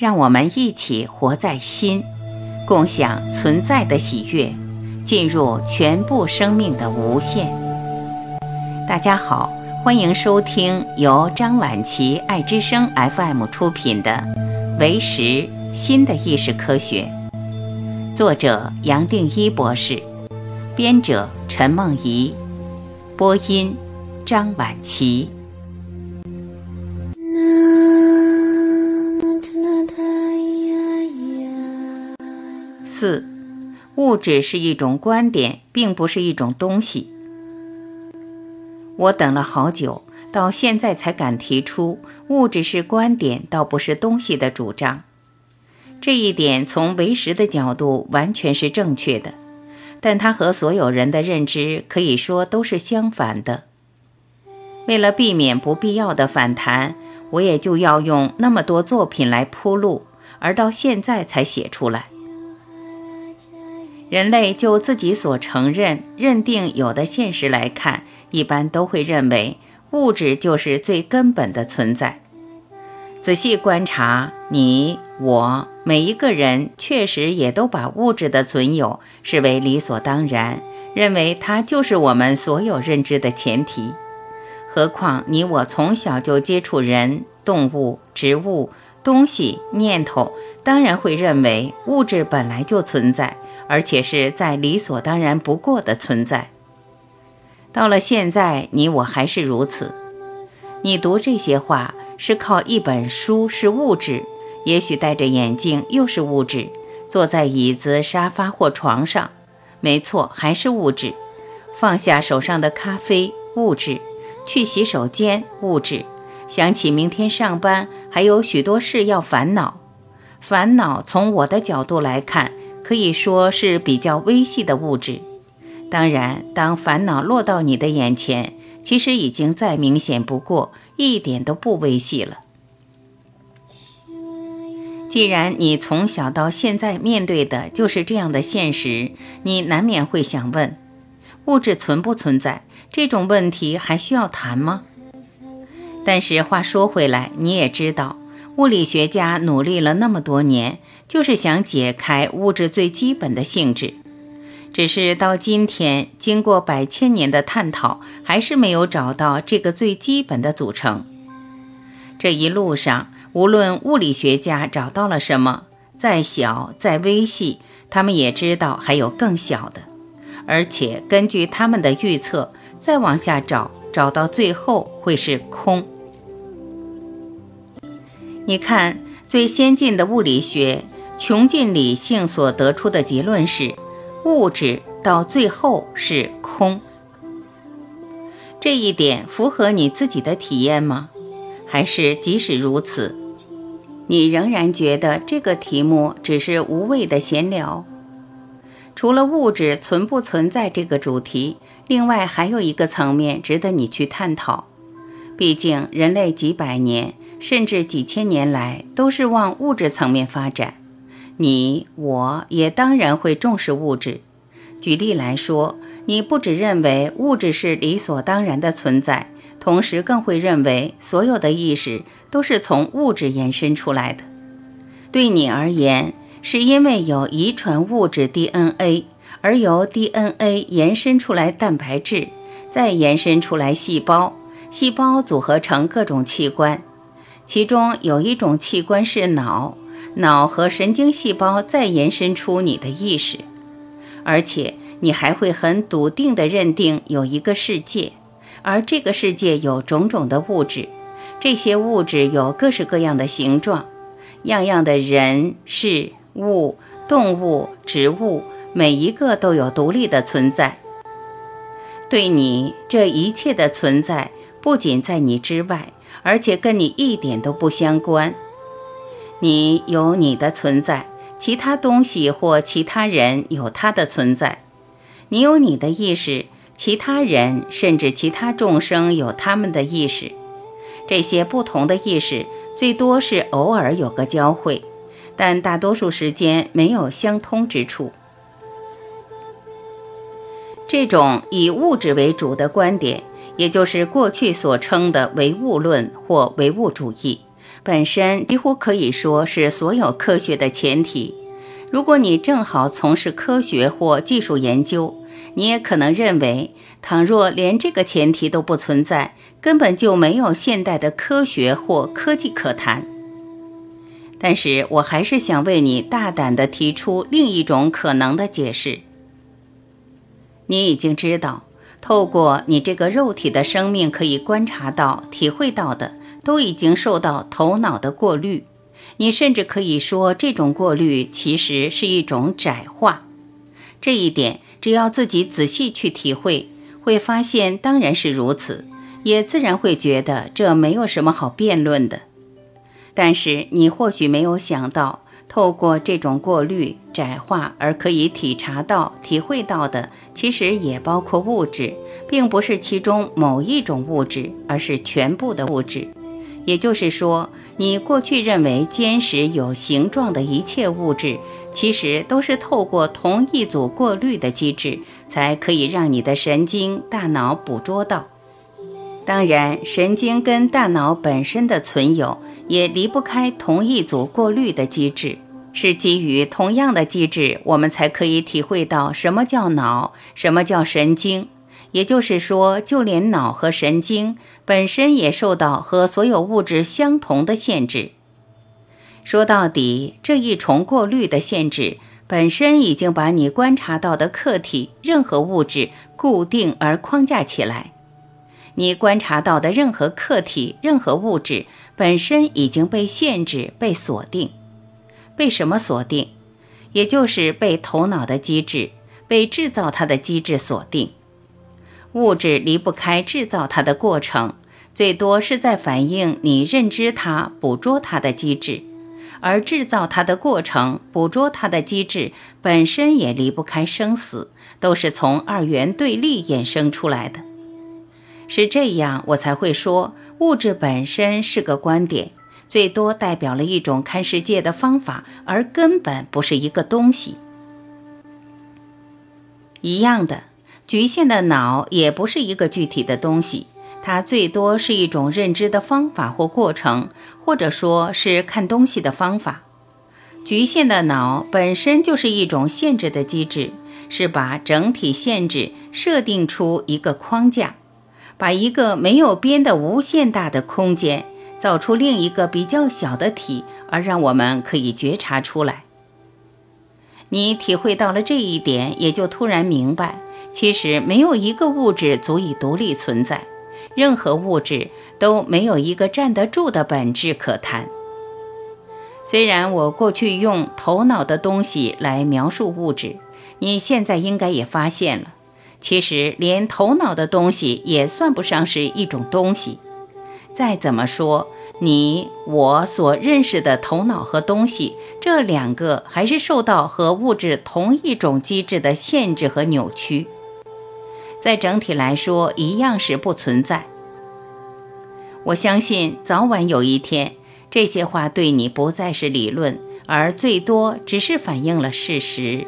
让我们一起活在心，共享存在的喜悦，进入全部生命的无限。大家好，欢迎收听由张晚琪爱之声 FM 出品的《为识新的意识科学》，作者杨定一博士，编者陈梦怡，播音张晚琪。四，物质是一种观点，并不是一种东西。我等了好久，到现在才敢提出物质是观点，倒不是东西的主张。这一点从唯识的角度完全是正确的，但它和所有人的认知可以说都是相反的。为了避免不必要的反弹，我也就要用那么多作品来铺路，而到现在才写出来。人类就自己所承认、认定有的现实来看，一般都会认为物质就是最根本的存在。仔细观察，你我每一个人，确实也都把物质的存有视为理所当然，认为它就是我们所有认知的前提。何况你我从小就接触人、动物、植物、东西、念头，当然会认为物质本来就存在。而且是再理所当然不过的存在。到了现在，你我还是如此。你读这些话是靠一本书是物质，也许戴着眼镜又是物质，坐在椅子、沙发或床上，没错，还是物质。放下手上的咖啡，物质；去洗手间，物质；想起明天上班还有许多事要烦恼，烦恼从我的角度来看。可以说是比较微细的物质。当然，当烦恼落到你的眼前，其实已经再明显不过，一点都不微细了。既然你从小到现在面对的就是这样的现实，你难免会想问：物质存不存在？这种问题还需要谈吗？但是话说回来，你也知道。物理学家努力了那么多年，就是想解开物质最基本的性质，只是到今天，经过百千年的探讨，还是没有找到这个最基本的组成。这一路上，无论物理学家找到了什么，再小再微细，他们也知道还有更小的，而且根据他们的预测，再往下找，找到最后会是空。你看，最先进的物理学穷尽理性所得出的结论是，物质到最后是空。这一点符合你自己的体验吗？还是即使如此，你仍然觉得这个题目只是无谓的闲聊？除了物质存不存在这个主题，另外还有一个层面值得你去探讨。毕竟人类几百年。甚至几千年来都是往物质层面发展，你我也当然会重视物质。举例来说，你不只认为物质是理所当然的存在，同时更会认为所有的意识都是从物质延伸出来的。对你而言，是因为有遗传物质 DNA，而由 DNA 延伸出来蛋白质，再延伸出来细胞，细胞组合成各种器官。其中有一种器官是脑，脑和神经细胞再延伸出你的意识，而且你还会很笃定地认定有一个世界，而这个世界有种种的物质，这些物质有各式各样的形状，样样的人事物、动物、植物，每一个都有独立的存在。对你这一切的存在，不仅在你之外。而且跟你一点都不相关，你有你的存在，其他东西或其他人有他的存在，你有你的意识，其他人甚至其他众生有他们的意识，这些不同的意识最多是偶尔有个交汇，但大多数时间没有相通之处。这种以物质为主的观点。也就是过去所称的唯物论或唯物主义，本身几乎可以说是所有科学的前提。如果你正好从事科学或技术研究，你也可能认为，倘若连这个前提都不存在，根本就没有现代的科学或科技可谈。但是我还是想为你大胆地提出另一种可能的解释。你已经知道，透过你这个肉体的生命可以观察到、体会到的，都已经受到头脑的过滤。你甚至可以说，这种过滤其实是一种窄化。这一点，只要自己仔细去体会，会发现当然是如此，也自然会觉得这没有什么好辩论的。但是你或许没有想到，透过这种过滤窄化而可以体察到、体会到的，其实也包括物质，并不是其中某一种物质，而是全部的物质。也就是说，你过去认为坚实有形状的一切物质，其实都是透过同一组过滤的机制，才可以让你的神经大脑捕捉到。当然，神经跟大脑本身的存有也离不开同一组过滤的机制，是基于同样的机制，我们才可以体会到什么叫脑，什么叫神经。也就是说，就连脑和神经本身也受到和所有物质相同的限制。说到底，这一重过滤的限制本身已经把你观察到的客体任何物质固定而框架起来。你观察到的任何客体、任何物质本身已经被限制、被锁定。被什么锁定？也就是被头脑的机制、被制造它的机制锁定。物质离不开制造它的过程，最多是在反映你认知它、捕捉它的机制，而制造它的过程、捕捉它的机制本身也离不开生死，都是从二元对立衍生出来的。是这样，我才会说物质本身是个观点，最多代表了一种看世界的方法，而根本不是一个东西。一样的。局限的脑也不是一个具体的东西，它最多是一种认知的方法或过程，或者说是看东西的方法。局限的脑本身就是一种限制的机制，是把整体限制设定出一个框架，把一个没有边的无限大的空间造出另一个比较小的体，而让我们可以觉察出来。你体会到了这一点，也就突然明白。其实没有一个物质足以独立存在，任何物质都没有一个站得住的本质可谈。虽然我过去用头脑的东西来描述物质，你现在应该也发现了，其实连头脑的东西也算不上是一种东西。再怎么说，你我所认识的头脑和东西这两个，还是受到和物质同一种机制的限制和扭曲。在整体来说，一样是不存在。我相信早晚有一天，这些话对你不再是理论，而最多只是反映了事实。